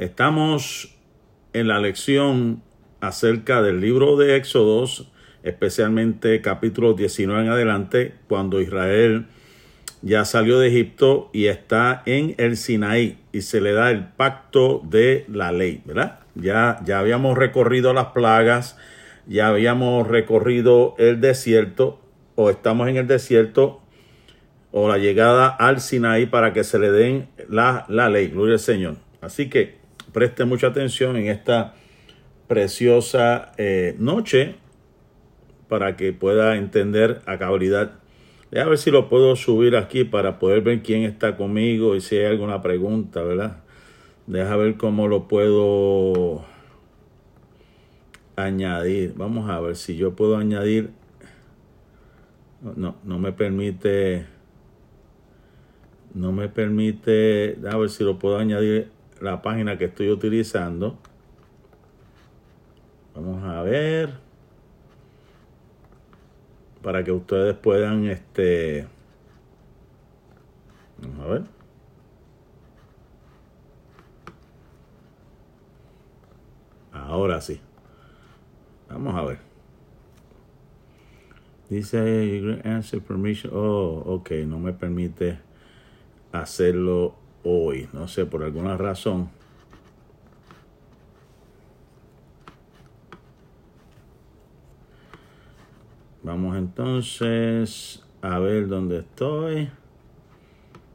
Estamos en la lección acerca del libro de Éxodos, especialmente capítulo 19 en adelante, cuando Israel ya salió de Egipto y está en el Sinaí y se le da el pacto de la ley, ¿verdad? Ya, ya habíamos recorrido las plagas, ya habíamos recorrido el desierto o estamos en el desierto o la llegada al Sinaí para que se le den la, la ley, gloria al Señor. Así que preste mucha atención en esta preciosa eh, noche para que pueda entender a cabalidad. A ver si lo puedo subir aquí para poder ver quién está conmigo y si hay alguna pregunta, ¿verdad? Deja ver cómo lo puedo añadir. Vamos a ver si yo puedo añadir. No, no me permite. No me permite. A ver si lo puedo añadir la página que estoy utilizando. Vamos a ver. Para que ustedes puedan, este... Vamos a ver. Ahora sí. Vamos a ver. Dice answer permission. Oh, ok, no me permite hacerlo hoy. No sé, por alguna razón. Vamos entonces a ver dónde estoy.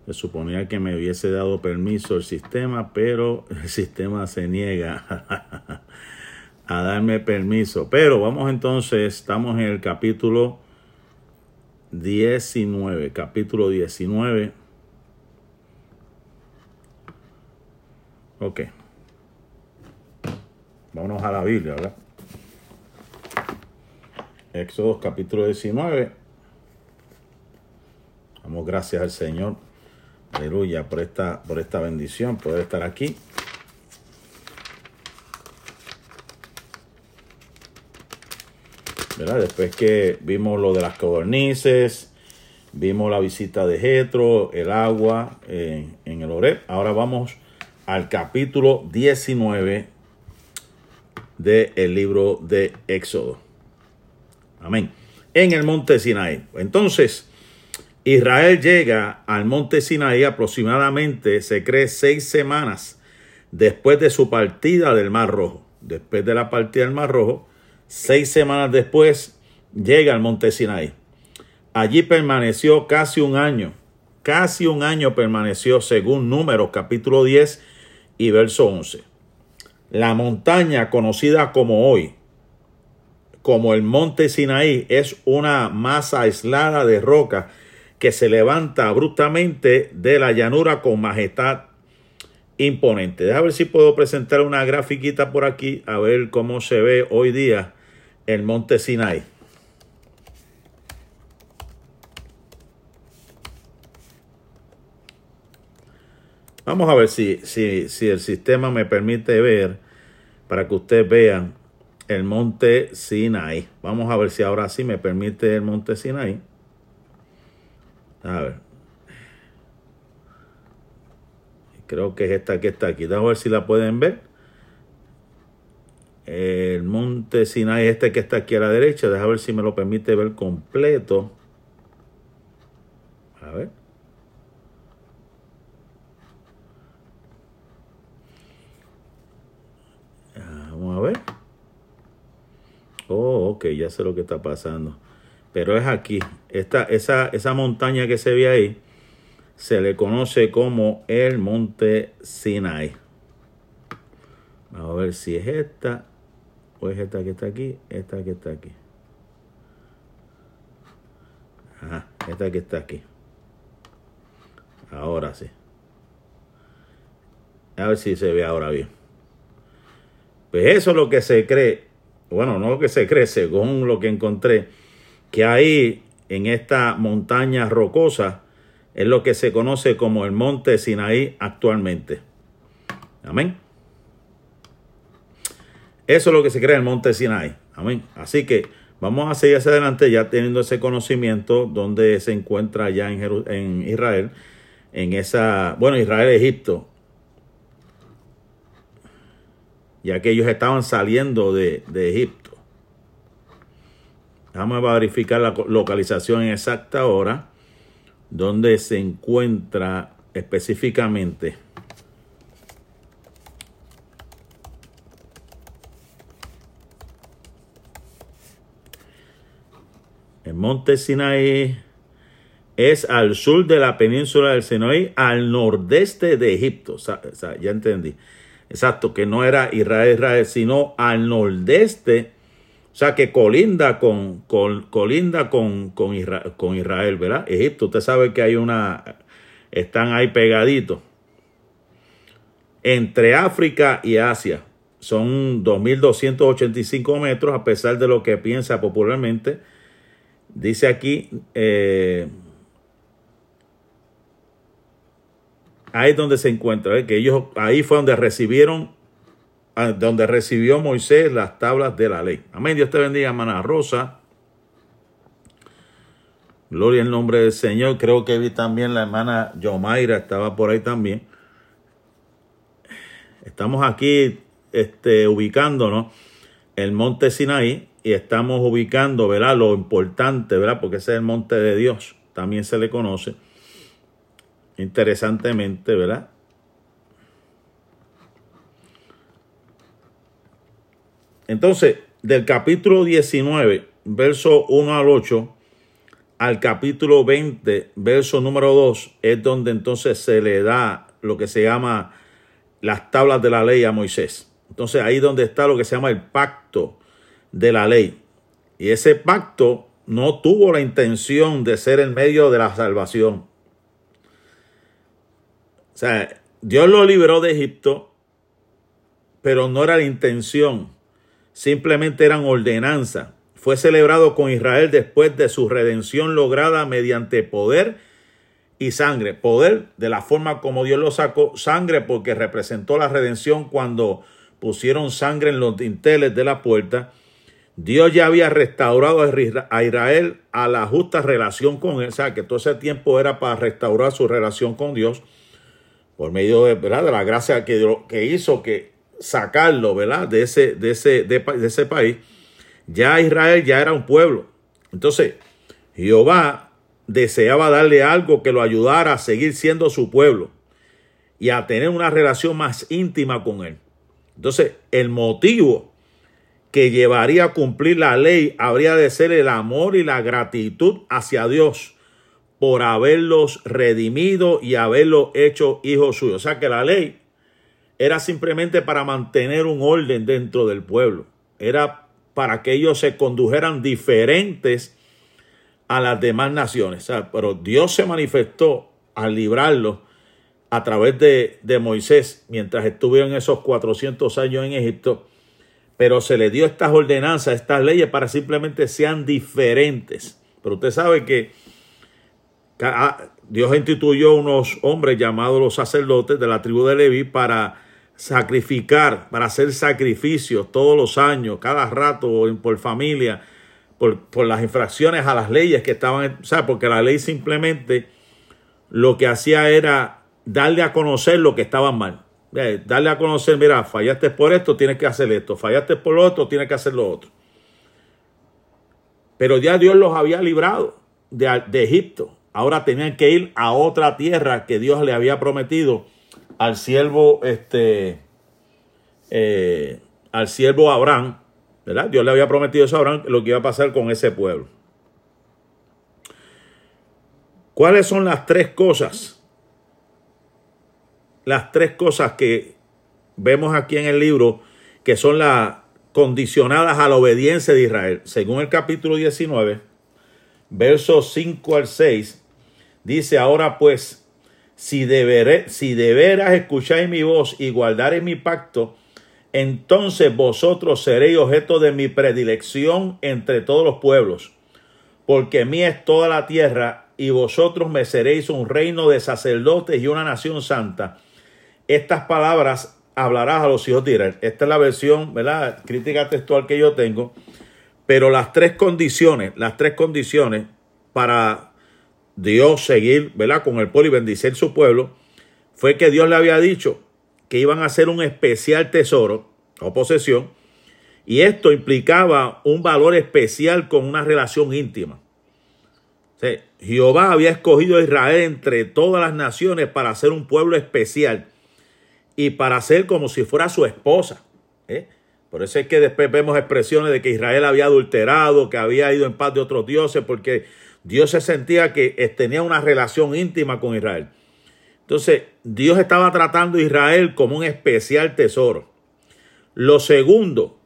Se suponía que me hubiese dado permiso el sistema, pero el sistema se niega a darme permiso. Pero vamos entonces, estamos en el capítulo 19, capítulo 19. Ok. Vámonos a la Biblia, ¿verdad? Éxodo capítulo 19. Damos gracias al Señor. Aleluya por esta, por esta bendición, poder estar aquí. ¿Verdad? Después que vimos lo de las codornices, vimos la visita de Jetro, el agua en el Oreb. Ahora vamos al capítulo 19 del libro de Éxodo. Amén. En el monte Sinaí. Entonces, Israel llega al monte Sinaí aproximadamente, se cree, seis semanas después de su partida del Mar Rojo. Después de la partida del Mar Rojo, seis semanas después, llega al monte Sinaí. Allí permaneció casi un año. Casi un año permaneció según Números capítulo 10 y verso 11. La montaña conocida como hoy, como el monte Sinaí, es una masa aislada de roca que se levanta abruptamente de la llanura con majestad imponente. Déjame ver si puedo presentar una grafiquita por aquí, a ver cómo se ve hoy día el monte Sinaí. Vamos a ver si, si, si el sistema me permite ver para que ustedes vean el monte Sinai. Vamos a ver si ahora sí me permite el monte Sinai. A ver. Creo que es esta que está aquí. Vamos ver si la pueden ver. El monte Sinai, este que está aquí a la derecha. Deja ver si me lo permite ver completo. A ver. A ver. Oh, ok, ya sé lo que está pasando. Pero es aquí. Esta, esa, esa montaña que se ve ahí se le conoce como el monte Sinai. Vamos a ver si es esta o es esta que está aquí, esta que está aquí. Esta que está aquí. Ahora sí. A ver si se ve ahora bien. Pues eso es lo que se cree bueno, no lo que se cree, según lo que encontré, que ahí en esta montaña rocosa es lo que se conoce como el monte Sinaí actualmente. Amén. Eso es lo que se cree el monte Sinaí. Amén. Así que vamos a seguir hacia adelante ya teniendo ese conocimiento donde se encuentra ya en, en Israel, en esa, bueno, Israel, Egipto. Ya que ellos estaban saliendo de, de Egipto. Vamos a verificar la localización exacta ahora, donde se encuentra específicamente. El monte Sinaí es al sur de la península del Sinaí, al nordeste de Egipto. Ya entendí. Exacto, que no era Israel, Israel, sino al nordeste. O sea, que colinda con, colinda con, con, Israel, con Israel, ¿verdad? Egipto, usted sabe que hay una, están ahí pegaditos. Entre África y Asia. Son 2.285 metros, a pesar de lo que piensa popularmente. Dice aquí, eh, ahí es donde se encuentra, ¿eh? que ellos, ahí fue donde recibieron, ah, donde recibió Moisés las tablas de la ley. Amén, Dios te bendiga, hermana Rosa. Gloria al nombre del Señor. Creo que vi también la hermana Yomaira, estaba por ahí también. Estamos aquí este, ubicándonos el monte Sinaí y estamos ubicando, ¿verdad? Lo importante, ¿verdad? Porque ese es el monte de Dios, también se le conoce interesantemente, ¿verdad? Entonces, del capítulo 19, verso 1 al 8, al capítulo 20, verso número 2, es donde entonces se le da lo que se llama las tablas de la ley a Moisés. Entonces ahí donde está lo que se llama el pacto de la ley. Y ese pacto no tuvo la intención de ser el medio de la salvación. O sea, Dios lo liberó de Egipto, pero no era la intención. Simplemente eran ordenanzas. Fue celebrado con Israel después de su redención lograda mediante poder y sangre. Poder de la forma como Dios lo sacó. Sangre porque representó la redención cuando pusieron sangre en los dinteles de la puerta. Dios ya había restaurado a Israel a la justa relación con él. O sea, que todo ese tiempo era para restaurar su relación con Dios por medio de, ¿verdad? de la gracia que, que hizo que sacarlo ¿verdad? De, ese, de, ese, de, ese país, ya Israel ya era un pueblo. Entonces, Jehová deseaba darle algo que lo ayudara a seguir siendo su pueblo y a tener una relación más íntima con él. Entonces, el motivo que llevaría a cumplir la ley habría de ser el amor y la gratitud hacia Dios por haberlos redimido y haberlos hecho hijos suyos. O sea que la ley era simplemente para mantener un orden dentro del pueblo. Era para que ellos se condujeran diferentes a las demás naciones. pero Dios se manifestó al librarlos a través de, de Moisés mientras estuvieron esos 400 años en Egipto. Pero se le dio estas ordenanzas, estas leyes para simplemente sean diferentes. Pero usted sabe que Dios instituyó unos hombres llamados los sacerdotes de la tribu de Leví para sacrificar, para hacer sacrificios todos los años, cada rato, por familia, por, las infracciones a las leyes que estaban, o sea, porque la ley simplemente lo que hacía era darle a conocer lo que estaba mal. Darle a conocer, mira, fallaste por esto, tienes que hacer esto, fallaste por lo otro, tienes que hacer lo otro. Pero ya Dios los había librado de, de Egipto ahora tenían que ir a otra tierra que Dios le había prometido al siervo, este, eh, al siervo Abraham, ¿verdad? Dios le había prometido a Abraham lo que iba a pasar con ese pueblo. ¿Cuáles son las tres cosas? Las tres cosas que vemos aquí en el libro que son las condicionadas a la obediencia de Israel. Según el capítulo 19, versos 5 al 6, Dice ahora pues, si, deberé, si de escucháis mi voz y guardaréis mi pacto, entonces vosotros seréis objeto de mi predilección entre todos los pueblos, porque mía es toda la tierra y vosotros me seréis un reino de sacerdotes y una nación santa. Estas palabras hablarás a los hijos de Israel. Esta es la versión, ¿verdad? Crítica textual que yo tengo. Pero las tres condiciones, las tres condiciones para Dios seguir, ¿verdad? Con el pueblo y bendecir su pueblo, fue que Dios le había dicho que iban a hacer un especial tesoro o posesión, y esto implicaba un valor especial con una relación íntima. Jehová había escogido a Israel entre todas las naciones para ser un pueblo especial y para ser como si fuera su esposa. ¿eh? Por eso es que después vemos expresiones de que Israel había adulterado, que había ido en paz de otros dioses, porque Dios se sentía que tenía una relación íntima con Israel. Entonces, Dios estaba tratando a Israel como un especial tesoro. Lo segundo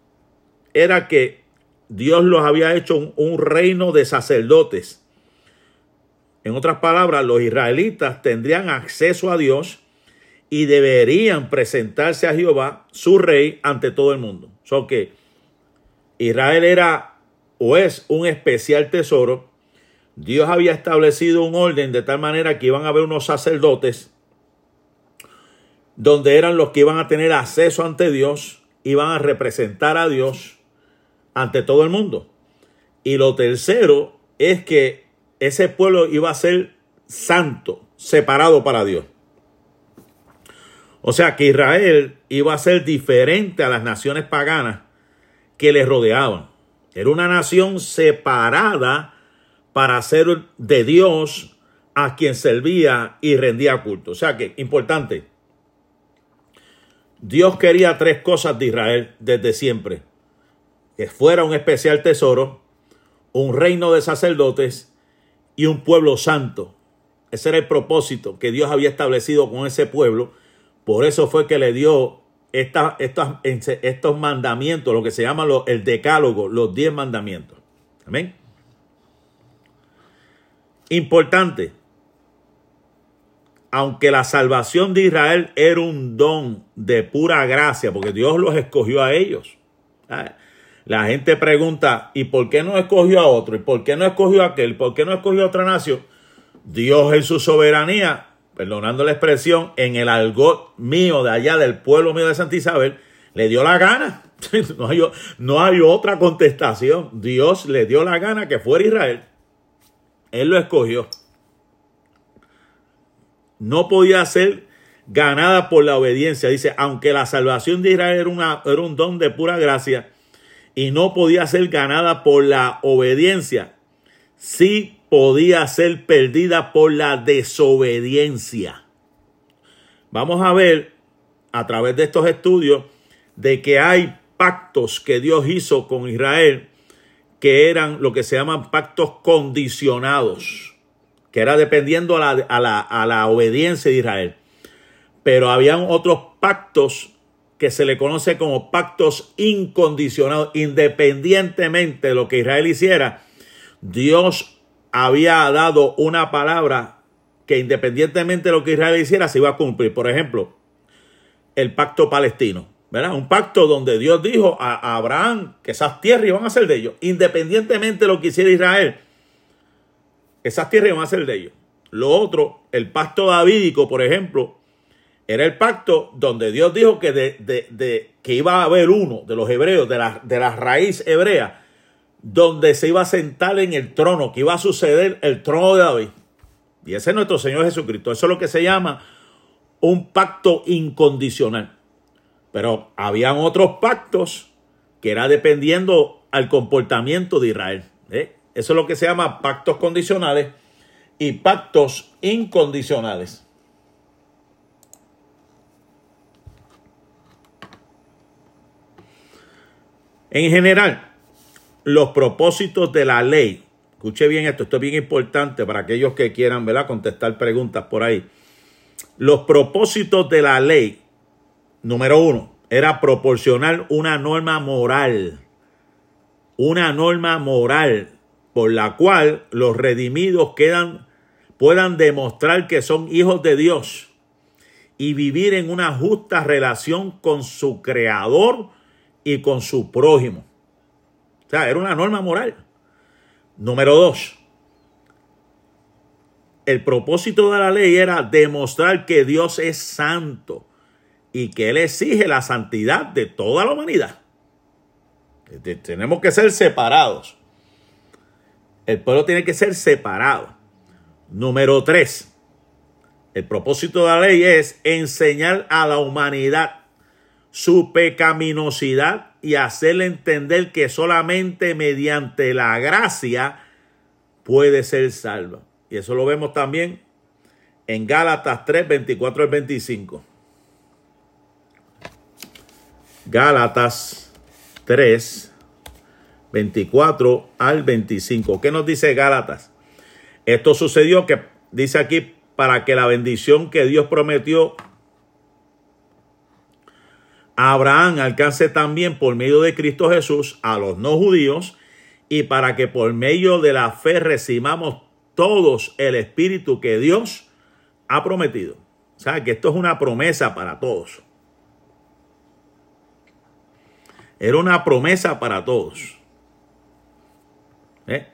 era que Dios los había hecho un, reino de sacerdotes. En otras palabras, los israelitas tendrían acceso a Dios y deberían presentarse a Jehová, su rey, ante todo el mundo. So que Israel era o es un especial tesoro. Dios había establecido un orden de tal manera que iban a haber unos sacerdotes donde eran los que iban a tener acceso ante Dios, iban a representar a Dios ante todo el mundo. Y lo tercero es que ese pueblo iba a ser santo, separado para Dios. O sea que Israel iba a ser diferente a las naciones paganas que le rodeaban. Era una nación separada para ser de Dios a quien servía y rendía culto. O sea que, importante, Dios quería tres cosas de Israel desde siempre. Que fuera un especial tesoro, un reino de sacerdotes y un pueblo santo. Ese era el propósito que Dios había establecido con ese pueblo por eso fue que le dio estos mandamientos, lo que se llama el decálogo, los diez mandamientos. Amén. Importante. Aunque la salvación de Israel era un don de pura gracia, porque Dios los escogió a ellos. La gente pregunta, ¿y por qué no escogió a otro? ¿Y por qué no escogió a aquel? ¿Por qué no escogió a otra nación? Dios en su soberanía perdonando la expresión, en el algo mío de allá del pueblo mío de Santa Isabel, le dio la gana. No hay, no hay otra contestación. Dios le dio la gana que fuera Israel. Él lo escogió. No podía ser ganada por la obediencia. Dice, aunque la salvación de Israel era, un don de pura gracia y no podía ser ganada por la obediencia, sí podía ser perdida por la desobediencia. Vamos a ver a través de estos estudios de que hay pactos que Dios hizo con Israel que eran lo que se llaman pactos condicionados, que era dependiendo a la, a la, a la obediencia de Israel. Pero habían otros pactos que se le conoce como pactos incondicionados, independientemente de lo que Israel hiciera, Dios había dado una palabra que independientemente de lo que Israel hiciera, se iba a cumplir. Por ejemplo, el pacto palestino. ¿Verdad? Un pacto donde Dios dijo a Abraham que esas tierras iban a ser de ellos, independientemente de lo que hiciera Israel. Esas tierras iban a ser de ellos. Lo otro, el pacto davídico, por ejemplo, era el pacto donde Dios dijo que, de, que iba a haber uno de los hebreos, de la, de la raíz hebrea, donde se iba a sentar en el trono, que iba a suceder el trono de David. Y ese es nuestro Señor Jesucristo. Eso es lo que se llama un pacto incondicional. Pero habían otros pactos que era dependiendo al comportamiento de Israel. ¿eh? Eso es lo que se llama pactos condicionales y pactos incondicionales. En general, los propósitos de la ley. Escuche bien esto, esto es bien importante para aquellos que quieran ¿verdad? contestar preguntas por ahí. Los propósitos de la ley, número uno, era proporcionar una norma moral. Una norma moral por la cual los redimidos puedan demostrar que son hijos de Dios y vivir en una justa relación con su creador y con su prójimo. O sea, era una norma moral. Número dos, el propósito de la ley era demostrar que Dios es santo y que Él exige la santidad de toda la humanidad. Tenemos que ser separados. El pueblo tiene que ser separado. Número tres, el propósito de la ley es enseñar a la humanidad su pecaminosidad y hacerle entender que solamente mediante la gracia puede ser salva. Y eso lo vemos también en Gálatas 3, 24 al 25. Gálatas 3, 24 al 25. ¿Qué nos dice Gálatas? Esto sucedió que dice aquí para que la bendición que Dios prometió a Abraham alcance también por medio de Cristo Jesús a los no judíos y para que por medio de la fe recibamos todos el Espíritu que Dios ha prometido. O sea, que esto es una promesa para todos. Era una promesa para todos. ¿Eh?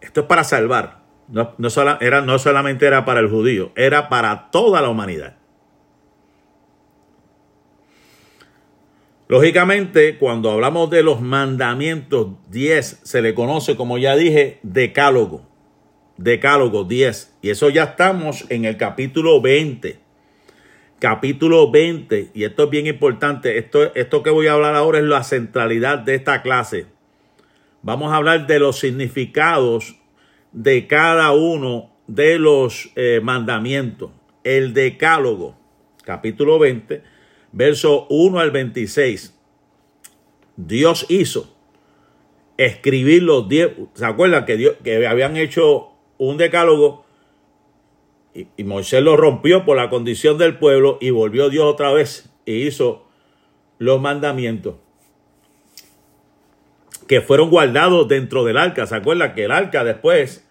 Esto es para salvar. No, era, no solamente era para el judío, era para toda la humanidad. Lógicamente, cuando hablamos de los mandamientos 10, se le conoce, como ya dije, decálogo. Decálogo 10. Y eso ya estamos en el capítulo 20. Capítulo 20. Y esto es bien importante. Esto, esto que voy a hablar ahora es la centralidad de esta clase. Vamos a hablar de los significados de cada uno de los eh, mandamientos. El decálogo, capítulo 20, verso 1 al 26. Dios hizo escribir los 10. ¿Se acuerdan que, Dios, que habían hecho un decálogo y, Moisés lo rompió por la condición del pueblo y volvió Dios otra vez y hizo los mandamientos que fueron guardados dentro del arca. ¿Se acuerdan que el arca después,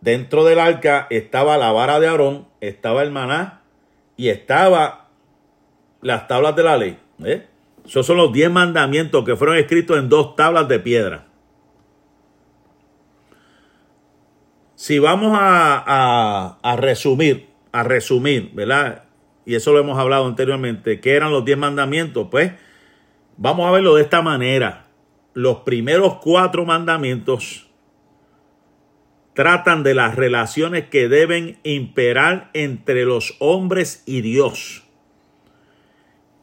dentro del arca estaba la vara de Aarón, estaba el maná y estaba las tablas de la ley? ¿eh? Esos son los diez mandamientos que fueron escritos en dos tablas de piedra. Si vamos a, a, resumir, a resumir, ¿verdad? Y eso lo hemos hablado anteriormente, ¿qué eran los diez mandamientos? Pues vamos a verlo de esta manera. Los primeros cuatro mandamientos tratan de las relaciones que deben imperar entre los hombres y Dios.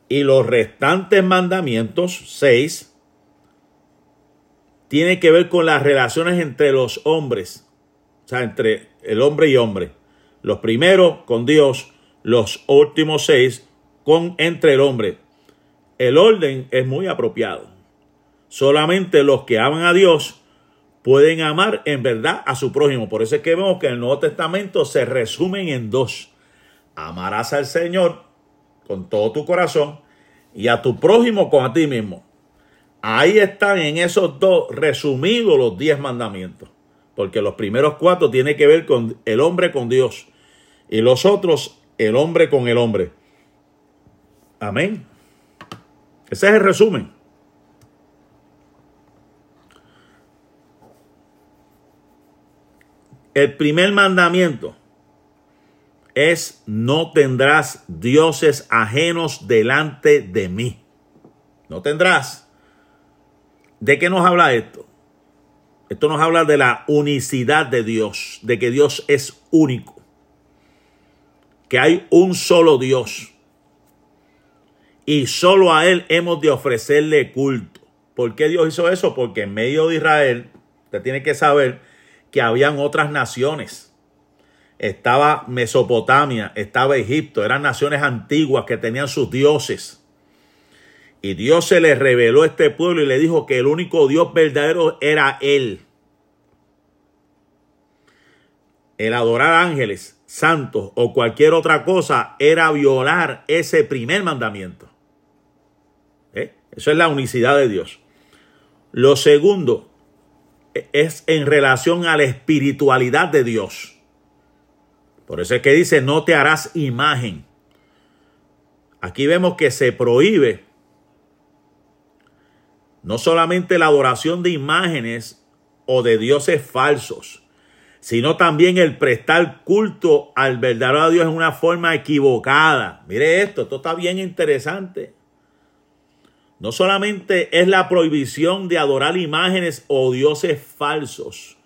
Y los restantes mandamientos, seis, tienen que ver con las relaciones entre los hombres o sea, entre el hombre y hombre. Los primeros con Dios, los últimos seis con entre el hombre. El orden es muy apropiado. Solamente los que aman a Dios pueden amar en verdad a su prójimo. Por eso es que vemos que el Nuevo Testamento se resumen en dos. Amarás al Señor con todo tu corazón y a tu prójimo con a ti mismo. Ahí están en esos dos resumidos los diez mandamientos porque los primeros cuatro tienen que ver con el hombre con Dios y los otros el hombre con el hombre. Amén. Ese es el resumen. El primer mandamiento es no tendrás dioses ajenos delante de mí. No tendrás. ¿De qué nos habla esto? Esto nos habla de la unicidad de Dios, de que Dios es único, que hay un solo Dios y solo a Él hemos de ofrecerle culto. ¿Por qué Dios hizo eso? Porque en medio de Israel, usted tiene que saber que habían otras naciones. Estaba Mesopotamia, estaba Egipto, eran naciones antiguas que tenían sus dioses. Y Dios se le reveló a este pueblo y le dijo que el único Dios verdadero era Él. El adorar ángeles, santos o cualquier otra cosa era violar ese primer mandamiento. ¿Eh? Eso es la unicidad de Dios. Lo segundo es en relación a la espiritualidad de Dios. Por eso es que dice, no te harás imagen. Aquí vemos que se prohíbe no solamente la adoración de imágenes o de dioses falsos, sino también el prestar culto al verdadero Dios en una forma equivocada. Mire esto, esto está bien interesante. No solamente es la prohibición de adorar imágenes o dioses falsos,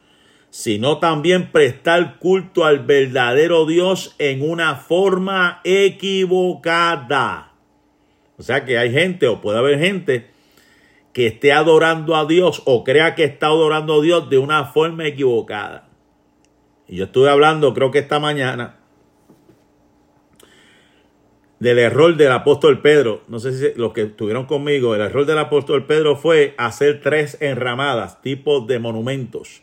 sino también prestar culto al verdadero Dios en una forma equivocada. O sea que hay gente o puede haber gente que esté adorando a Dios o crea que está adorando a Dios de una forma equivocada. Y yo estuve hablando, creo que esta mañana, del error del apóstol Pedro. No sé si los que estuvieron conmigo, el error del apóstol Pedro fue hacer tres enramadas, tipos de monumentos.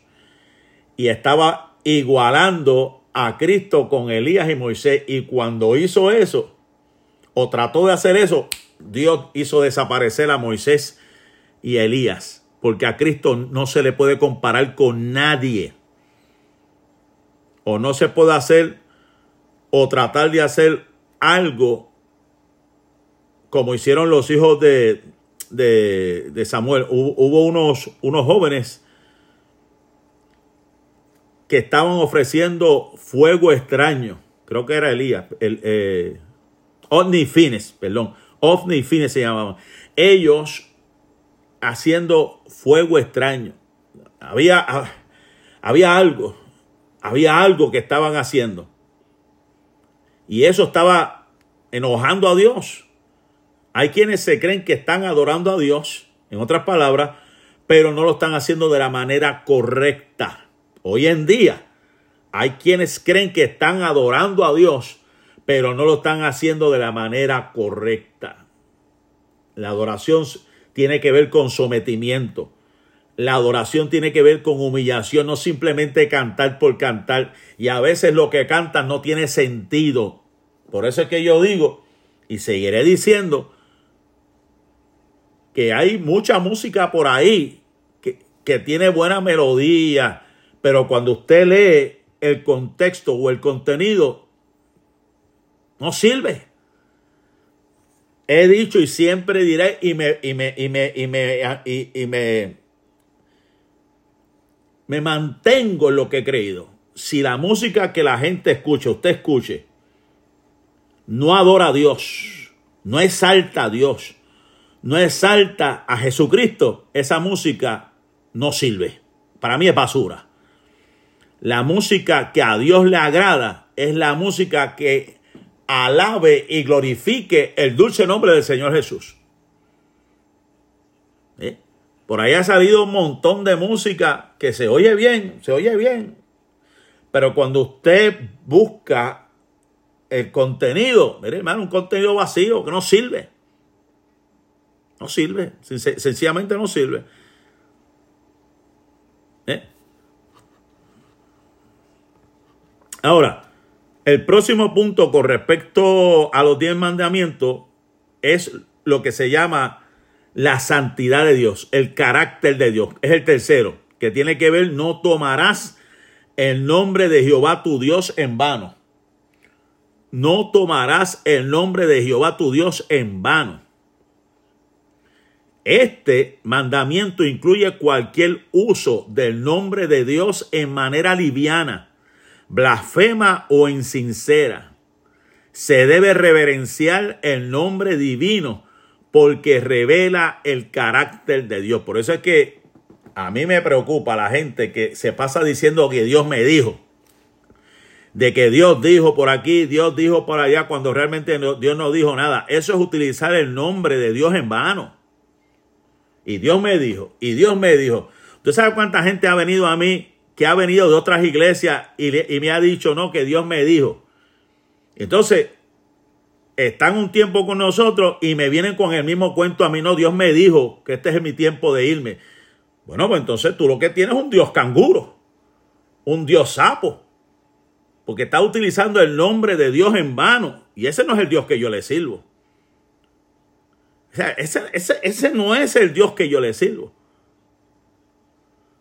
Y estaba igualando a Cristo con Elías y Moisés. Y cuando hizo eso, o trató de hacer eso, Dios hizo desaparecer a Moisés y a Elías. Porque a Cristo no se le puede comparar con nadie o no se puede hacer o tratar de hacer algo como hicieron los hijos de, de, Samuel. Hubo, unos, unos jóvenes que estaban ofreciendo fuego extraño. Creo que era Elías. El, eh, Fines, perdón. Ovni Fines se llamaban. Ellos haciendo fuego extraño. Había, había algo había algo que estaban haciendo. Y eso estaba enojando a Dios. Hay quienes se creen que están adorando a Dios, en otras palabras, pero no lo están haciendo de la manera correcta. Hoy en día hay quienes creen que están adorando a Dios, pero no lo están haciendo de la manera correcta. La adoración tiene que ver con sometimiento. La adoración tiene que ver con humillación, no simplemente cantar por cantar. Y a veces lo que cantan no tiene sentido. Por eso es que yo digo, y seguiré diciendo, que hay mucha música por ahí que, que tiene buena melodía, pero cuando usted lee el contexto o el contenido, no sirve. He dicho y siempre diré y me, y me, y me, y me, y me me mantengo en lo que he creído. Si la música que la gente escucha, usted escuche, no adora a Dios, no exalta a Dios, no exalta a Jesucristo, esa música no sirve. Para mí es basura. La música que a Dios le agrada es la música que alabe y glorifique el dulce nombre del Señor Jesús. ¿Eh? Por ahí ha salido un montón de música que se oye bien, se oye bien. Pero cuando usted busca el contenido, mire hermano, un contenido vacío que no sirve. No sirve, sencillamente no sirve. ¿Eh? Ahora, el próximo punto con respecto a los diez mandamientos es lo que se llama la santidad de Dios, el carácter de Dios. Es el tercero, que tiene que ver, no tomarás el nombre de Jehová tu Dios en vano. No tomarás el nombre de Jehová tu Dios en vano. Este mandamiento incluye cualquier uso del nombre de Dios en manera liviana, blasfema o insincera. Se debe reverenciar el nombre divino porque revela el carácter de Dios. Por eso es que a mí me preocupa la gente que se pasa diciendo que Dios me dijo. De que Dios dijo por aquí, Dios dijo por allá, cuando realmente Dios no dijo nada. Eso es utilizar el nombre de Dios en vano. Y Dios me dijo, y Dios me dijo. ¿Usted sabe cuánta gente ha venido a mí que ha venido de otras iglesias y, y me ha dicho, no, que Dios me dijo? Entonces, están un tiempo con nosotros y me vienen con el mismo cuento a mí, no, Dios me dijo que este es mi tiempo de irme. Bueno, pues entonces tú lo que tienes es un Dios canguro, un Dios sapo, porque está utilizando el nombre de Dios en vano y ese no es el Dios que yo le sirvo. O sea, ese, ese no es el Dios que yo le sirvo.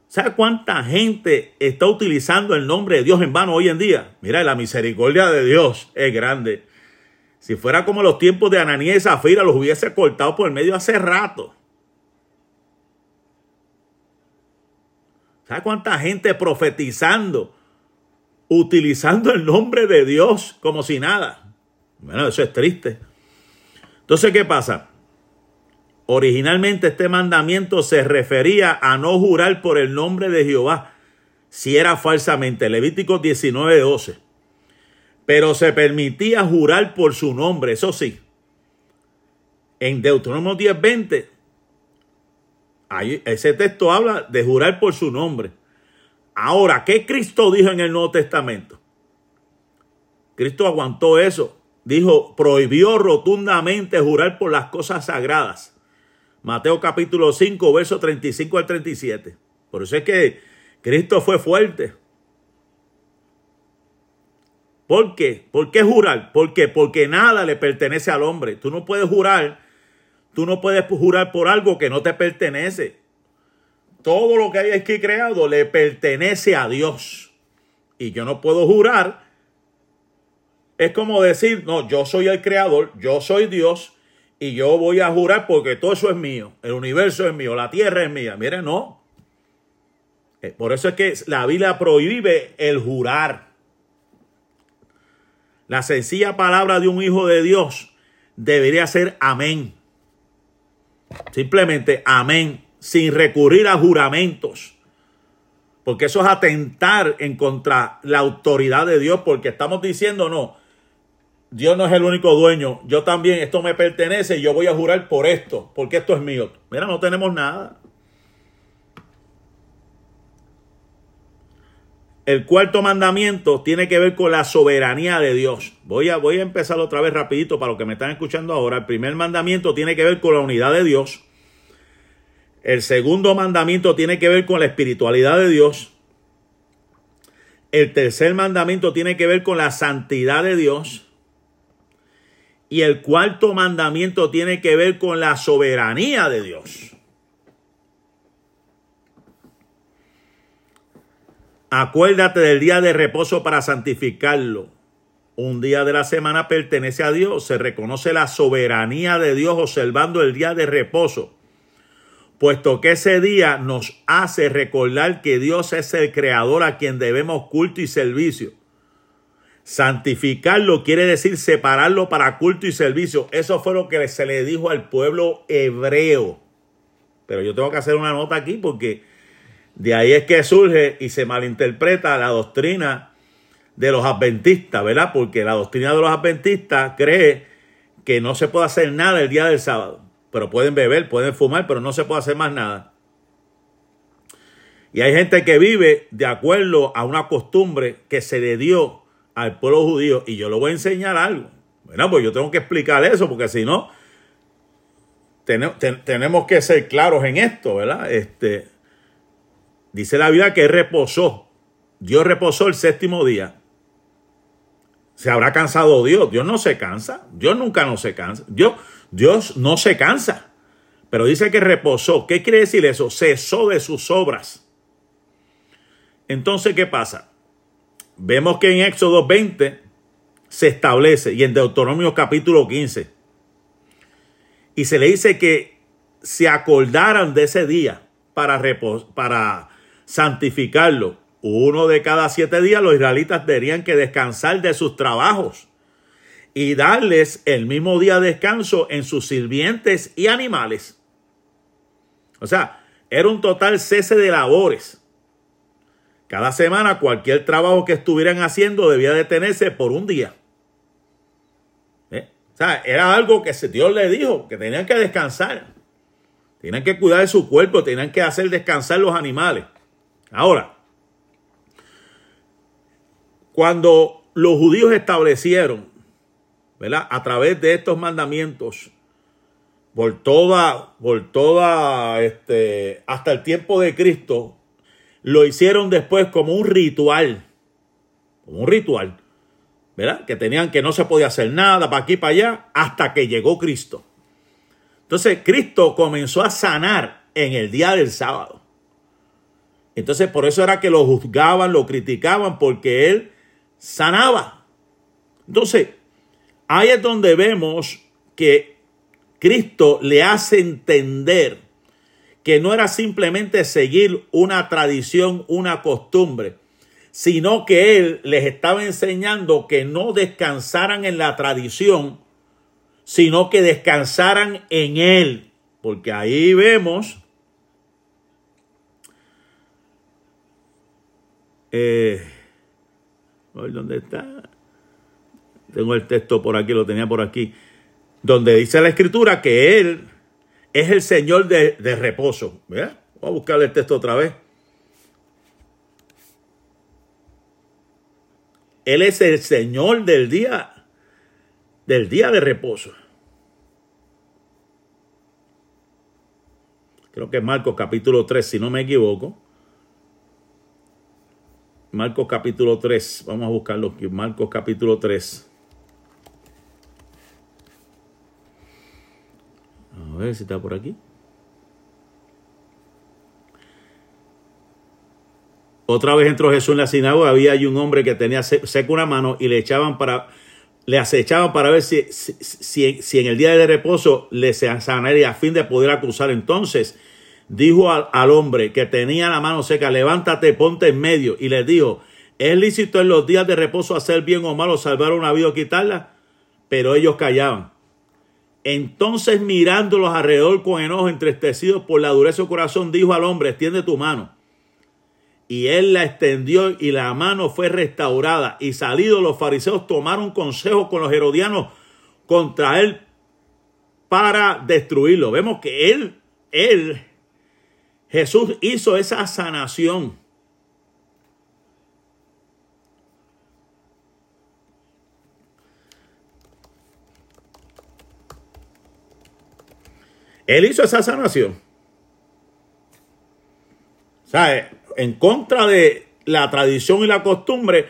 ¿Sabe cuánta gente está utilizando el nombre de Dios en vano hoy en día? Mira, la misericordia de Dios es grande. Si fuera como los tiempos de Ananías y Zafira, los hubiese cortado por el medio hace rato. ¿Sabe cuánta gente profetizando, utilizando el nombre de Dios como si nada? Bueno, eso es triste. Entonces, ¿qué pasa? Originalmente este mandamiento se refería a no jurar por el nombre de Jehová, si era falsamente. Levítico 19, 12. Pero se permitía jurar por su nombre, eso sí. En Deuteronomio 10, 20, ese texto habla de jurar por su nombre. Ahora, ¿qué Cristo dijo en el Nuevo Testamento? Cristo aguantó eso. Dijo, prohibió rotundamente jurar por las cosas sagradas. Mateo capítulo 5, verso 35 al 37. Por eso es que Cristo fue fuerte. ¿Por qué? ¿Por qué jurar? ¿Por qué? Porque nada le pertenece al hombre. Tú no puedes jurar, tú no puedes jurar por algo que no te pertenece. Todo lo que hay aquí creado le pertenece a Dios. Y yo no puedo jurar. Es como decir, no, yo soy el creador, yo soy Dios y yo voy a jurar porque todo eso es mío. El universo es mío, la tierra es mía. Mire, no. Eh, por eso es que la Biblia prohíbe el jurar. La sencilla palabra de un hijo de Dios debería ser amén. Simplemente amén, sin recurrir a juramentos. Porque eso es atentar en contra la autoridad de Dios, porque estamos diciendo, no, Dios no es el único dueño, yo también, esto me pertenece y yo voy a jurar por esto, porque esto es mío. Mira, no tenemos nada. El cuarto mandamiento tiene que ver con la soberanía de Dios. Voy a, voy a empezar otra vez rapidito para los que me están escuchando ahora. El primer mandamiento tiene que ver con la unidad de Dios. El segundo mandamiento tiene que ver con la espiritualidad de Dios. El tercer mandamiento tiene que ver con la santidad de Dios. Y el cuarto mandamiento tiene que ver con la soberanía de Dios. Acuérdate del día de reposo para santificarlo. Un día de la semana pertenece a Dios. Se reconoce la soberanía de Dios observando el día de reposo, puesto que ese día nos hace recordar que Dios es el creador a quien debemos culto y servicio. Santificarlo quiere decir separarlo para culto y servicio. Eso fue lo que se le dijo al pueblo hebreo. Pero yo tengo que hacer una nota aquí porque de ahí es que surge y se malinterpreta la doctrina de los adventistas, ¿verdad? Porque la doctrina de los adventistas cree que no se puede hacer nada el día del sábado. Pero pueden beber, pueden fumar, pero no se puede hacer más nada. Y hay gente que vive de acuerdo a una costumbre que se le dio al pueblo judío. Y yo le voy a enseñar algo. Bueno, pues yo tengo que explicar eso, porque si no, tenemos que ser claros en esto, ¿verdad? Este, Dice la Biblia que reposó. Dios reposó el séptimo día. ¿Se habrá cansado Dios? Dios no se cansa. Dios nunca no se cansa. Dios, Dios no se cansa. Pero dice que reposó. ¿Qué quiere decir eso? Cesó de sus obras. Entonces, ¿qué pasa? Vemos que en Éxodo 20 se establece y en Deuteronomio capítulo 15. Y se le dice que se acordaran de ese día para, para santificarlo. Uno de cada siete días los israelitas tenían que descansar de sus trabajos y darles el mismo día de descanso en sus sirvientes y animales. O sea, era un total cese de labores. Cada semana cualquier trabajo que estuvieran haciendo debía detenerse por un día. ¿Eh? O sea, era algo que Dios le dijo, que tenían que descansar. Tenían que cuidar de su cuerpo, tenían que hacer descansar los animales. Ahora, cuando los judíos establecieron, ¿verdad? A través de estos mandamientos, por toda, por toda, este, hasta el tiempo de Cristo, lo hicieron después como un ritual, como un ritual, ¿verdad? Que tenían que no se podía hacer nada para aquí, para allá, hasta que llegó Cristo. Entonces, Cristo comenzó a sanar en el día del sábado. Entonces por eso era que lo juzgaban, lo criticaban, porque él sanaba. Entonces, ahí es donde vemos que Cristo le hace entender que no era simplemente seguir una tradición, una costumbre, sino que él les estaba enseñando que no descansaran en la tradición, sino que descansaran en él. Porque ahí vemos Eh, ¿Dónde está? Tengo el texto por aquí, lo tenía por aquí. Donde dice la escritura que Él es el Señor de, reposo. ¿Vea? Voy a buscar el texto otra vez. Él es el Señor del día, del día de reposo. Creo que es Marcos capítulo 3, si no me equivoco. Marcos capítulo 3. Vamos a buscarlo aquí. Marcos capítulo 3. A ver si está por aquí. Otra vez entró Jesús en la sinagoga, había allí un hombre que tenía seco una mano y le echaban para, le acechaban para ver si, si, si, en el día de reposo le sanaría a fin de poder acusar. Entonces dijo al, al, hombre que tenía la mano seca, levántate, ponte en medio. Y le dijo, ¿es lícito en los días de reposo hacer bien o malo, salvar una vida o quitarla? Pero ellos callaban. Entonces mirándolos alrededor con enojo, entristecidos por la dureza de su corazón, dijo al hombre, extiende tu mano. Y él la extendió y la mano fue restaurada. Y salidos los fariseos tomaron consejo con los herodianos contra él para destruirlo. Vemos que él, él, Jesús hizo esa sanación. Él hizo esa sanación. ¿Sabe? en contra de la tradición y la costumbre,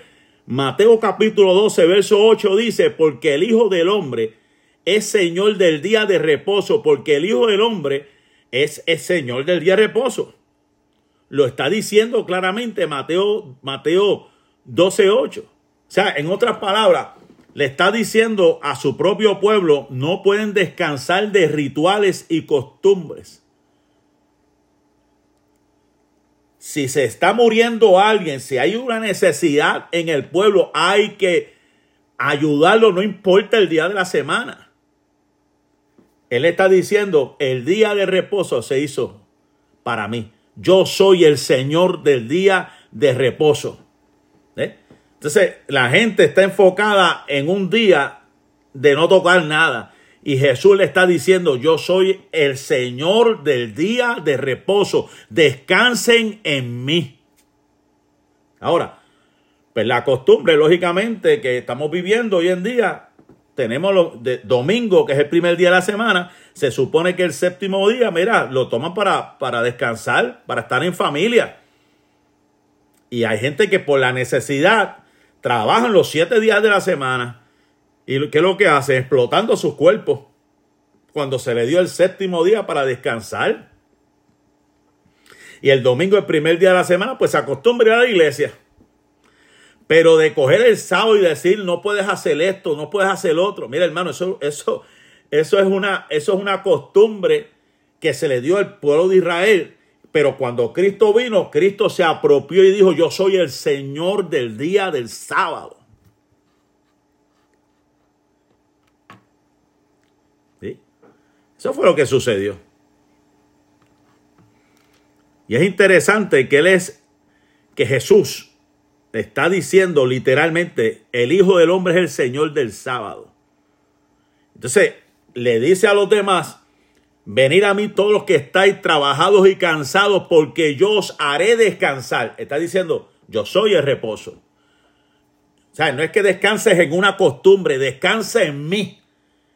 Mateo capítulo 12, verso 8 dice, porque el Hijo del Hombre es Señor del día de reposo, porque el Hijo del Hombre es el Señor del día de reposo. Lo está diciendo claramente Mateo, Mateo 12, 8. O sea, en otras palabras, le está diciendo a su propio pueblo, no pueden descansar de rituales y costumbres. si se está muriendo alguien, si hay una necesidad en el pueblo, hay que ayudarlo, no importa el día de la semana. Él está diciendo, el día de reposo se hizo para mí. Yo soy el Señor del día de reposo. Entonces, la gente está enfocada en un día de no tocar nada. Y Jesús le está diciendo, yo soy el Señor del día de reposo. Descansen en mí. Ahora, pues la costumbre, lógicamente, que estamos viviendo hoy en día, tenemos lo de domingo, que es el primer día de la semana, se supone que el séptimo día, mira, lo toman para, para descansar, para estar en familia. Y hay gente que por la necesidad trabajan los siete días de la semana ¿Y qué es lo que hace? Explotando sus cuerpos. Cuando se le dio el séptimo día para descansar. Y el domingo, el primer día de la semana, pues se a la iglesia. Pero de coger el sábado y decir, no puedes hacer esto, no puedes hacer otro. Mira, hermano, eso, eso, eso, es una, eso es una costumbre que se le dio al pueblo de Israel. Pero cuando Cristo vino, Cristo se apropió y dijo, yo soy el Señor del día del sábado. Eso fue lo que sucedió. Y es interesante que que Jesús está diciendo literalmente, el Hijo del Hombre es el Señor del sábado. Entonces, le dice a los demás, venid a mí todos los que estáis trabajados y cansados, porque yo os haré descansar. Está diciendo, yo soy el reposo. O sea, no es que descanses en una costumbre, descansa en mí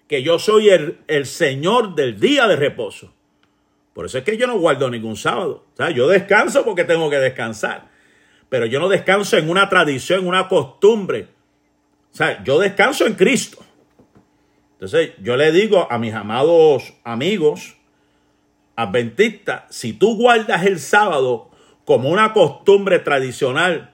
que yo soy el, el, Señor del día de reposo. Por eso es que yo no guardo ningún sábado. O sea, yo descanso porque tengo que descansar. Pero yo no descanso en una tradición, en una costumbre. O sea, yo descanso en Cristo. Entonces, yo le digo a mis amados amigos adventistas, si tú guardas el sábado como una costumbre tradicional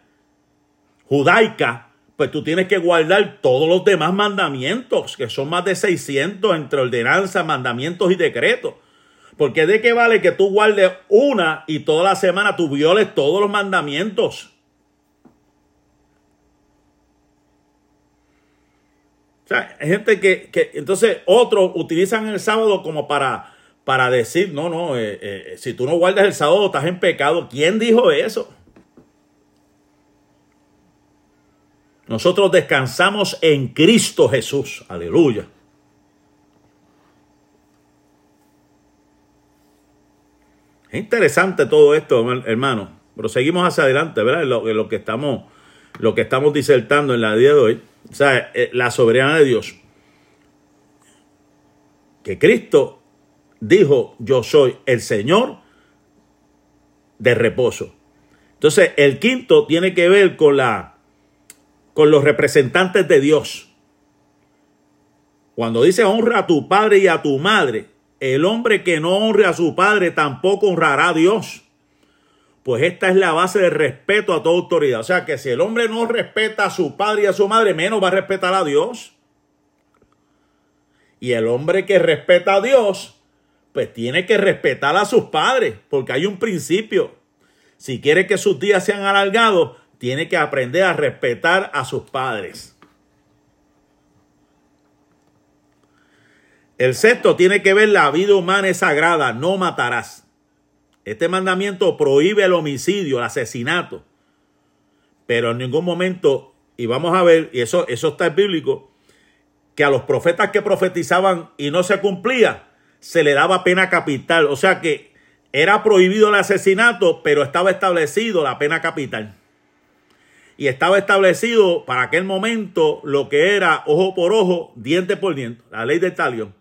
judaica, pues tú tienes que guardar todos los demás mandamientos, que son más de 600 entre ordenanzas, mandamientos y decretos. Porque de qué vale que tú guardes una y toda la semana tú violes todos los mandamientos. O sea, hay gente que, que entonces otros utilizan el sábado como para, para decir, no, no, eh, eh, si tú no guardas el sábado estás en pecado. ¿Quién dijo eso? Nosotros descansamos en Cristo Jesús. Aleluya. Es interesante todo esto, hermano. Pero seguimos hacia adelante, ¿verdad? Lo, lo, que estamos, lo que estamos disertando en la día de hoy. O sea, eh, la soberanía de Dios. Que Cristo dijo, yo soy el Señor de reposo. Entonces, el quinto tiene que ver con la con los representantes de Dios. Cuando dice honra a tu padre y a tu madre, el hombre que no honre a su padre tampoco honrará a Dios. Pues esta es la base de respeto a toda autoridad. O sea que si el hombre no respeta a su padre y a su madre, menos va a respetar a Dios. Y el hombre que respeta a Dios, pues tiene que respetar a sus padres, porque hay un principio. Si quiere que sus días sean alargados, tiene que aprender a respetar a sus padres. El sexto tiene que ver la vida humana es sagrada, no matarás. Este mandamiento prohíbe el homicidio, el asesinato. Pero en ningún momento, y vamos a ver, y eso, eso está en bíblico, que a los profetas que profetizaban y no se cumplía, se le daba pena capital. O sea que era prohibido el asesinato, pero estaba establecido la pena capital y estaba establecido para aquel momento lo que era ojo por ojo, diente por diente, la ley del talión.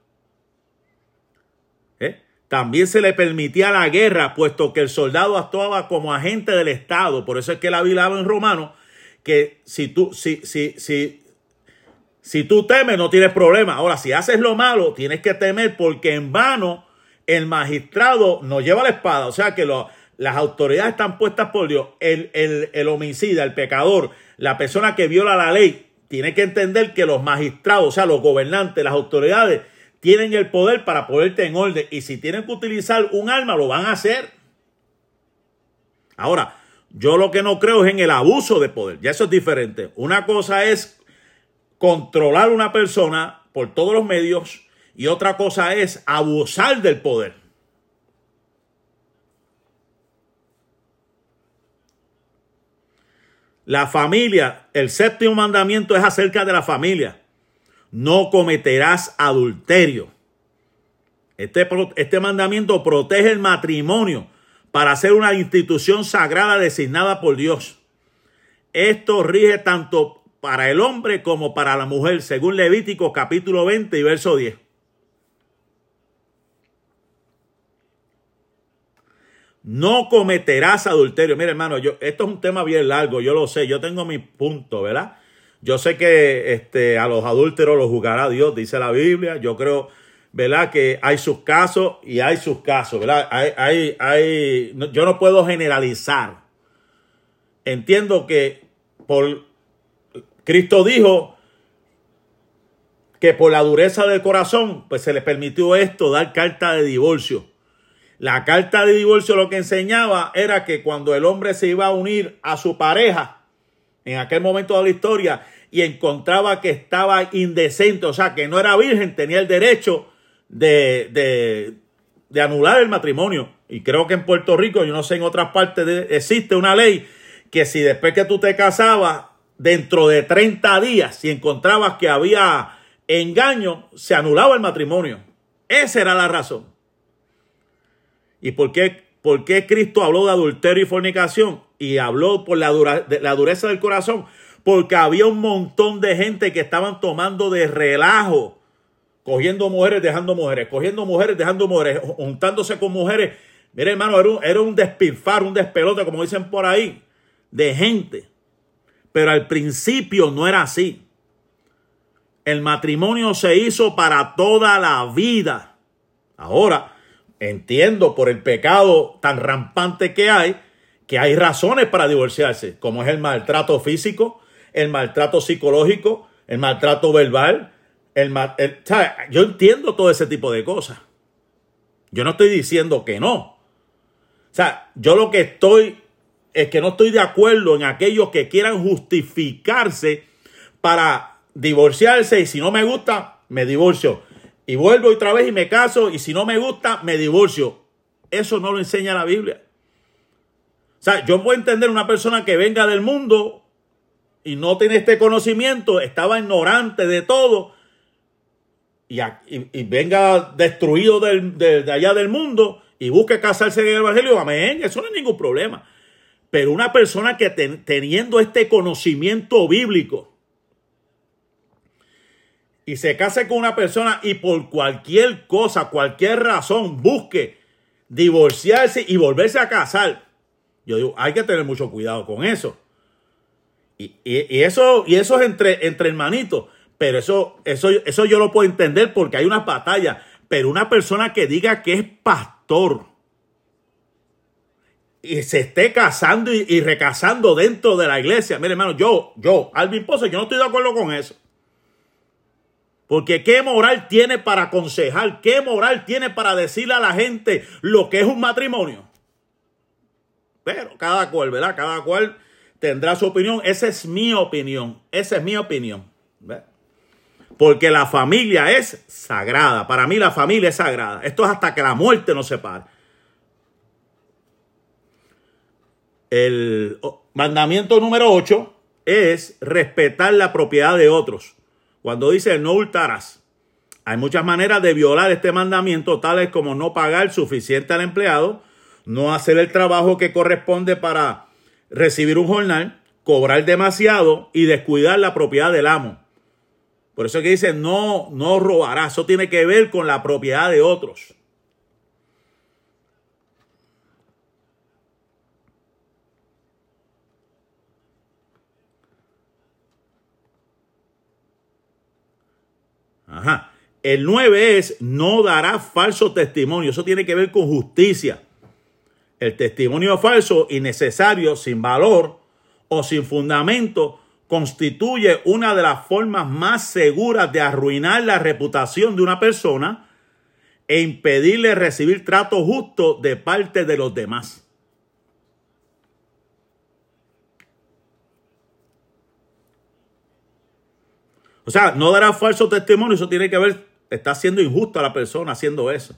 También se le permitía la guerra, puesto que el soldado actuaba como agente del Estado. Por eso es que la Biblia en romano que si tú, si, si, si, tú temes, no tienes problema. Ahora, si haces lo malo, tienes que temer porque en vano el magistrado no lleva la espada. O sea que las autoridades están puestas por Dios. El, el, homicida, el pecador, la persona que viola la ley, tiene que entender que los magistrados, o sea, los gobernantes, las autoridades, tienen el poder para ponerte en orden. Y si tienen que utilizar un arma, lo van a hacer. Ahora, yo lo que no creo es en el abuso de poder. Ya eso es diferente. Una cosa es controlar una persona por todos los medios y otra cosa es abusar del poder. La familia, el séptimo mandamiento es acerca de la familia. No cometerás adulterio. Este, este mandamiento protege el matrimonio para ser una institución sagrada designada por Dios. Esto rige tanto para el hombre como para la mujer, según Levítico capítulo 20 y verso 10. No cometerás adulterio. Mira, hermano, yo, esto es un tema bien largo, yo lo sé, yo tengo mi punto, ¿verdad? Yo sé que este, a los adúlteros los juzgará Dios, dice la Biblia. Yo creo, ¿verdad? Que hay sus casos y hay sus casos, ¿verdad? Hay, hay, hay, yo no puedo generalizar. Entiendo que por Cristo dijo que por la dureza del corazón, pues se le permitió esto, dar carta de divorcio. La carta de divorcio lo que enseñaba era que cuando el hombre se iba a unir a su pareja, en aquel momento de la historia, y encontraba que estaba indecente, o sea, que no era virgen, tenía el derecho de, de, anular el matrimonio. Y creo que en Puerto Rico, yo no sé, en otras partes existe una ley que si después que tú te casabas, dentro de 30 días, si encontrabas que había engaño, se anulaba el matrimonio. Esa era la razón. ¿Y por qué, por qué Cristo habló de adulterio y fornicación? Y habló por la, la dureza del corazón. Porque había un montón de gente que estaban tomando de relajo, cogiendo mujeres, dejando mujeres, cogiendo mujeres, dejando mujeres, juntándose con mujeres. Mire, hermano, era un, era un despilfar, un despelote, como dicen por ahí, de gente. Pero al principio no era así. El matrimonio se hizo para toda la vida. Ahora, entiendo por el pecado tan rampante que hay, que hay razones para divorciarse, como es el maltrato físico, el maltrato psicológico, el maltrato verbal. El, Yo entiendo todo ese tipo de cosas. Yo no estoy diciendo que no. O sea, yo lo que estoy es que no estoy de acuerdo en aquellos que quieran justificarse para divorciarse y si no me gusta, me divorcio y vuelvo otra vez y me caso y si no me gusta, me divorcio. Eso no lo enseña la Biblia. O sea, yo puedo entender una persona que venga del mundo y no tiene este conocimiento, estaba ignorante de todo, y, venga destruido de, allá del mundo y busque casarse en el Evangelio, amén, eso no es ningún problema. Pero una persona que teniendo este conocimiento bíblico y se case con una persona y por cualquier cosa, cualquier razón, busque divorciarse y volverse a casar, yo digo, hay que tener mucho cuidado con eso. Y, eso, y eso es entre, entre hermanitos. Pero eso, eso, eso yo lo puedo entender porque hay una batalla. Pero una persona que diga que es pastor y se esté casando y, recasando dentro de la iglesia. Mire, hermano, yo, yo, Alvin Pose, yo no estoy de acuerdo con eso. Porque qué moral tiene para aconsejar, qué moral tiene para decirle a la gente lo que es un matrimonio. Pero cada cual, ¿verdad? Cada cual tendrá su opinión. Esa es mi opinión. Esa es mi opinión. Porque la familia es sagrada. Para mí la familia es sagrada. Esto es hasta que la muerte nos separe. El mandamiento número 8 es respetar la propiedad de otros. Cuando dice no hurtarás, hay muchas maneras de violar este mandamiento, tales como no pagar suficiente al empleado, no hacer el trabajo que corresponde para recibir un jornal, cobrar demasiado y descuidar la propiedad del amo. Por eso es que dice no, no robarás. Eso tiene que ver con la propiedad de otros. Ajá. El 9 es no dará falso testimonio. Eso tiene que ver con justicia. El testimonio falso, innecesario, sin valor o sin fundamento, constituye una de las formas más seguras de arruinar la reputación de una persona e impedirle recibir trato justo de parte de los demás. O sea, no dará falso testimonio, eso tiene que ver, está siendo injusto a la persona haciendo eso.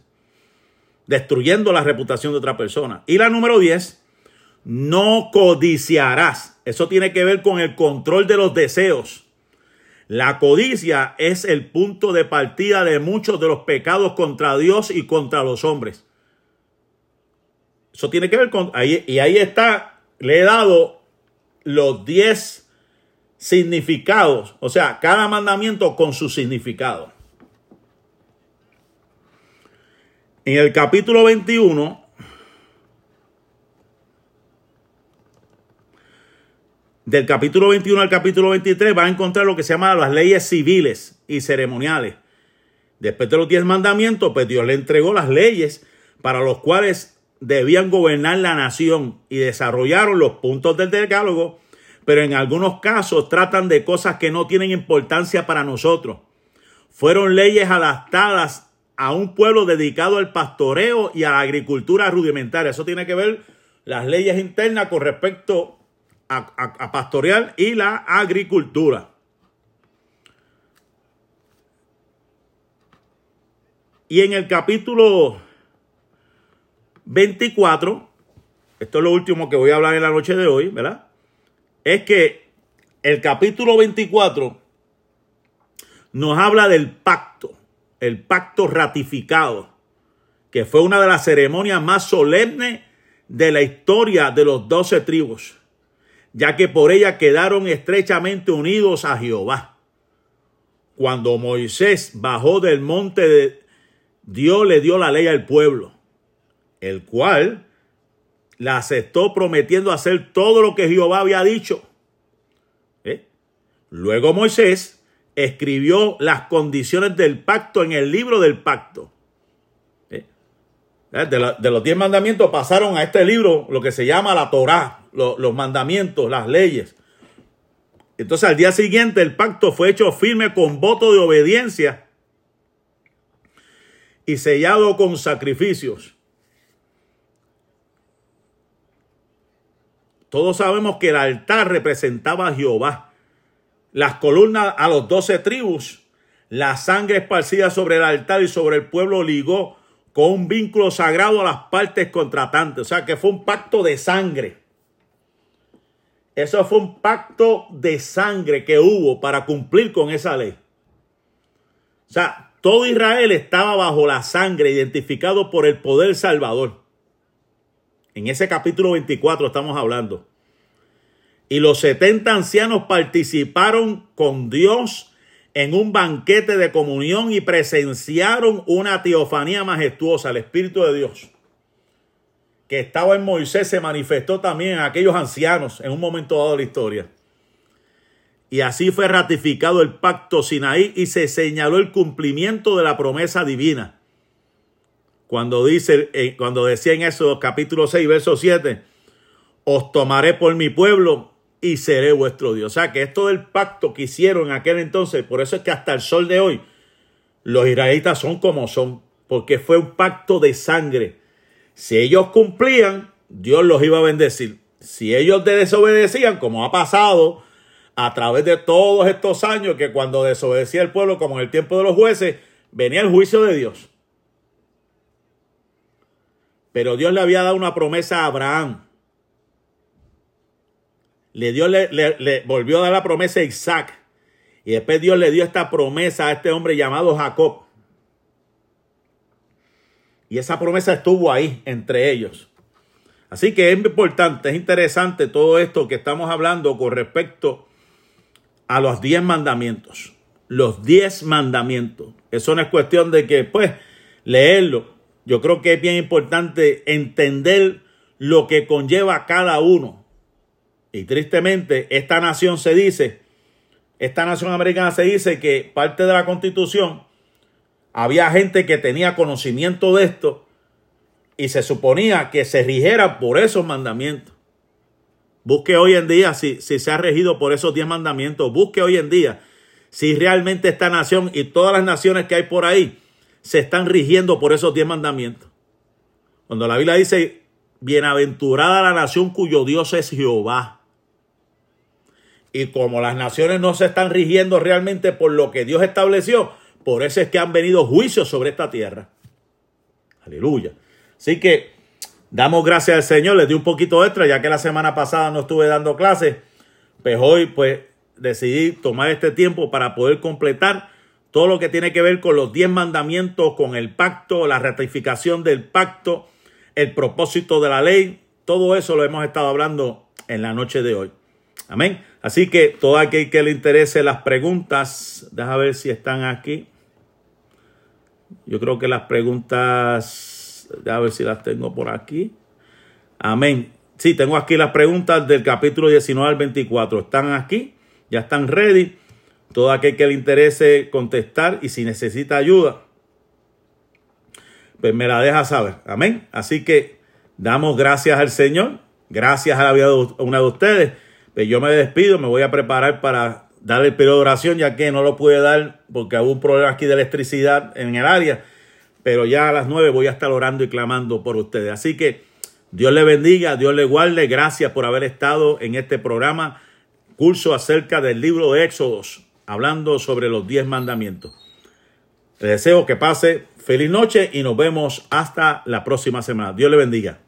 Destruyendo la reputación de otra persona. Y la número 10, no codiciarás. Eso tiene que ver con el control de los deseos. La codicia es el punto de partida de muchos de los pecados contra Dios y contra los hombres. Eso tiene que ver con... Ahí, y ahí está, le he dado los 10 significados, o sea, cada mandamiento con su significado. En el capítulo 21, del capítulo 21 al capítulo 23, va a encontrar lo que se llama las leyes civiles y ceremoniales. Después de los diez mandamientos, pues Dios le entregó las leyes para los cuales debían gobernar la nación y desarrollaron los puntos del decálogo pero en algunos casos tratan de cosas que no tienen importancia para nosotros. Fueron leyes adaptadas a un pueblo dedicado al pastoreo y a la agricultura rudimentaria. Eso tiene que ver las leyes internas con respecto a, a pastorear y la agricultura. Y en el capítulo 24, esto es lo último que voy a hablar en la noche de hoy, ¿verdad? es que el capítulo 24 nos habla del pacto, el pacto ratificado, que fue una de las ceremonias más solemnes de la historia de los doce tribus, ya que por ella quedaron estrechamente unidos a Jehová. Cuando Moisés bajó del monte de Dios le dio la ley al pueblo, el cual la aceptó prometiendo hacer todo lo que Jehová había dicho. ¿Eh? Luego Moisés escribió las condiciones del pacto en el libro del pacto. ¿Eh? ¿Eh? De, los diez mandamientos pasaron a este libro lo que se llama la Torá, los mandamientos, las leyes. Entonces al día siguiente el pacto fue hecho firme con voto de obediencia y sellado con sacrificios. Todos sabemos que el altar representaba a Jehová. Las columnas a los doce tribus, la sangre esparcida sobre el altar y sobre el pueblo ligó con un vínculo sagrado a las partes contratantes. O sea que fue un pacto de sangre. Eso fue un pacto de sangre que hubo para cumplir con esa ley. O sea, todo Israel estaba bajo la sangre, identificado por el poder salvador. En ese capítulo 24 estamos hablando. Y los 70 ancianos participaron con Dios en un banquete de comunión y presenciaron una teofanía majestuosa, el Espíritu de Dios que estaba en Moisés se manifestó también en aquellos ancianos en un momento dado de la historia. Y así fue ratificado el pacto Sinaí y se señaló el cumplimiento de la promesa divina. Cuando dice, eh, cuando decía en eso, capítulo 6, verso 7, os tomaré por mi pueblo y seré vuestro Dios. O sea que esto del pacto que hicieron en aquel entonces, por eso es que hasta el sol de hoy, los israelitas son como son, porque fue un pacto de sangre si ellos cumplían, Dios los iba a bendecir. Si ellos desobedecían, como ha pasado a través de todos estos años, que cuando desobedecía el pueblo, como en el tiempo de los jueces, venía el juicio de Dios. Pero Dios le había dado una promesa a Abraham. Le, dio, le, le volvió a dar la promesa a Isaac. Y después Dios le dio esta promesa a este hombre llamado Jacob. Y esa promesa estuvo ahí entre ellos. Así que es importante, es interesante todo esto que estamos hablando con respecto a los diez mandamientos. Los diez mandamientos. Eso no es cuestión de que, pues, leerlo. Yo creo que es bien importante entender lo que conlleva cada uno. Y tristemente, esta nación se dice, esta nación americana se dice que parte de la constitución había gente que tenía conocimiento de esto y se suponía que se rigiera por esos mandamientos. Busque hoy en día si, si se ha regido por esos diez mandamientos. Busque hoy en día si realmente esta nación y todas las naciones que hay por ahí se están rigiendo por esos diez mandamientos. Cuando la Biblia dice, bienaventurada la nación cuyo Dios es Jehová. Y como las naciones no se están rigiendo realmente por lo que Dios estableció, por eso es que han venido juicios sobre esta tierra. Aleluya. Así que damos gracias al Señor. Les di un poquito extra, ya que la semana pasada no estuve dando clases. Pues hoy, pues, decidí tomar este tiempo para poder completar todo lo que tiene que ver con los diez mandamientos, con el pacto, la ratificación del pacto, el propósito de la ley. Todo eso lo hemos estado hablando en la noche de hoy. Amén. Así que todo aquel que le interese las preguntas, déjame ver si están aquí. Yo creo que las preguntas, a ver si las tengo por aquí. Amén. Sí, tengo aquí las preguntas del capítulo 19 al 24. Están aquí, ya están ready. Todo aquel que le interese contestar y si necesita ayuda, pues me la deja saber. Amén. Así que damos gracias al Señor. Gracias a la vida de una de ustedes. Pues yo me despido, me voy a preparar para dar el periodo de oración, ya que no lo pude dar porque hubo un problema aquí de electricidad en el área. Pero ya a las nueve voy a estar orando y clamando por ustedes. Así que Dios le bendiga, Dios le guarde. Gracias por haber estado en este programa, curso acerca del libro de Éxodos, hablando sobre los diez mandamientos. Les deseo que pase feliz noche y nos vemos hasta la próxima semana. Dios le bendiga.